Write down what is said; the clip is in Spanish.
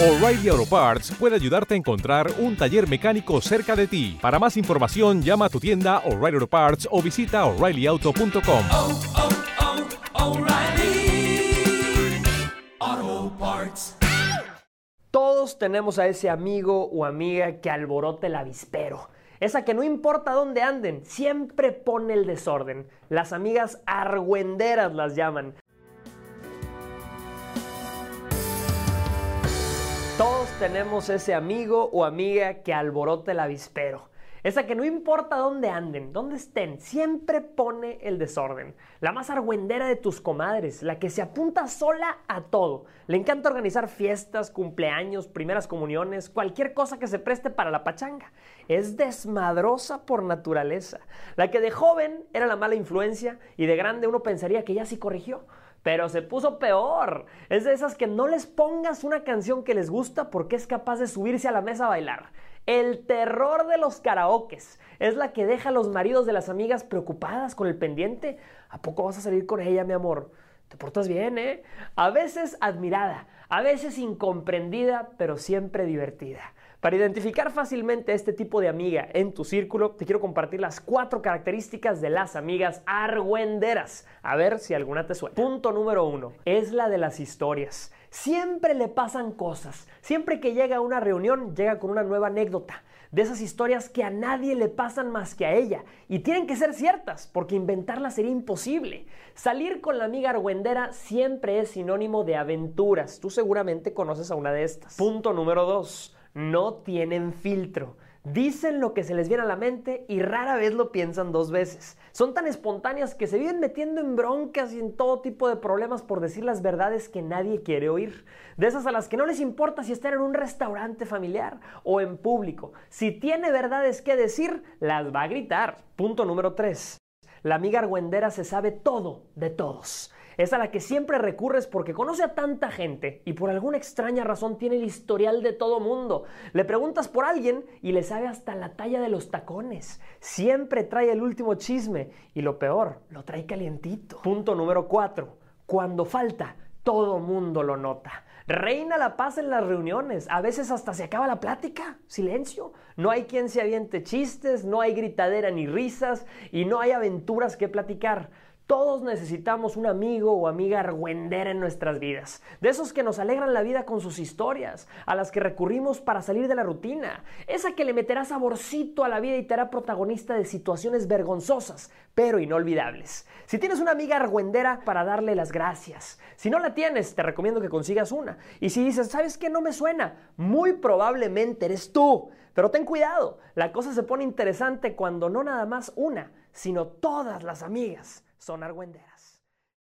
O'Reilly Auto Parts puede ayudarte a encontrar un taller mecánico cerca de ti. Para más información, llama a tu tienda O'Reilly Auto Parts o visita oreillyauto.com. oh, oh, Parts. Todos tenemos a ese amigo o amiga que alborote el avispero. Esa que no importa dónde anden, siempre pone el desorden. Las amigas argüenderas las llaman. Todos tenemos ese amigo o amiga que alborote el avispero. Esa que no importa dónde anden, dónde estén, siempre pone el desorden. La más argüendera de tus comadres, la que se apunta sola a todo. Le encanta organizar fiestas, cumpleaños, primeras comuniones, cualquier cosa que se preste para la pachanga. Es desmadrosa por naturaleza. La que de joven era la mala influencia y de grande uno pensaría que ya sí corrigió. Pero se puso peor. Es de esas que no les pongas una canción que les gusta porque es capaz de subirse a la mesa a bailar. El terror de los karaokes. Es la que deja a los maridos de las amigas preocupadas con el pendiente. ¿A poco vas a salir con ella, mi amor? Te portas bien, ¿eh? A veces admirada, a veces incomprendida, pero siempre divertida. Para identificar fácilmente este tipo de amiga en tu círculo, te quiero compartir las cuatro características de las amigas argüenderas. A ver si alguna te suena. Punto número uno, es la de las historias. Siempre le pasan cosas. Siempre que llega a una reunión, llega con una nueva anécdota. De esas historias que a nadie le pasan más que a ella. Y tienen que ser ciertas, porque inventarlas sería imposible. Salir con la amiga argüendera siempre es sinónimo de aventuras. Tú seguramente conoces a una de estas. Punto número dos no tienen filtro. Dicen lo que se les viene a la mente y rara vez lo piensan dos veces. Son tan espontáneas que se viven metiendo en broncas y en todo tipo de problemas por decir las verdades que nadie quiere oír. De esas a las que no les importa si están en un restaurante familiar o en público. Si tiene verdades que decir, las va a gritar. Punto número 3. La amiga argüendera se sabe todo de todos. Es a la que siempre recurres porque conoce a tanta gente y por alguna extraña razón tiene el historial de todo mundo. Le preguntas por alguien y le sabe hasta la talla de los tacones. Siempre trae el último chisme y lo peor, lo trae calientito. Punto número 4. Cuando falta, todo mundo lo nota. Reina la paz en las reuniones. A veces hasta se acaba la plática. Silencio. No hay quien se aviente chistes, no hay gritadera ni risas y no hay aventuras que platicar. Todos necesitamos un amigo o amiga argüendera en nuestras vidas. De esos que nos alegran la vida con sus historias, a las que recurrimos para salir de la rutina. Esa que le meterá saborcito a la vida y te hará protagonista de situaciones vergonzosas, pero inolvidables. Si tienes una amiga argüendera, para darle las gracias. Si no la tienes, te recomiendo que consigas una. Y si dices, ¿sabes qué? No me suena. Muy probablemente eres tú. Pero ten cuidado, la cosa se pone interesante cuando no nada más una, sino todas las amigas son argüenderas.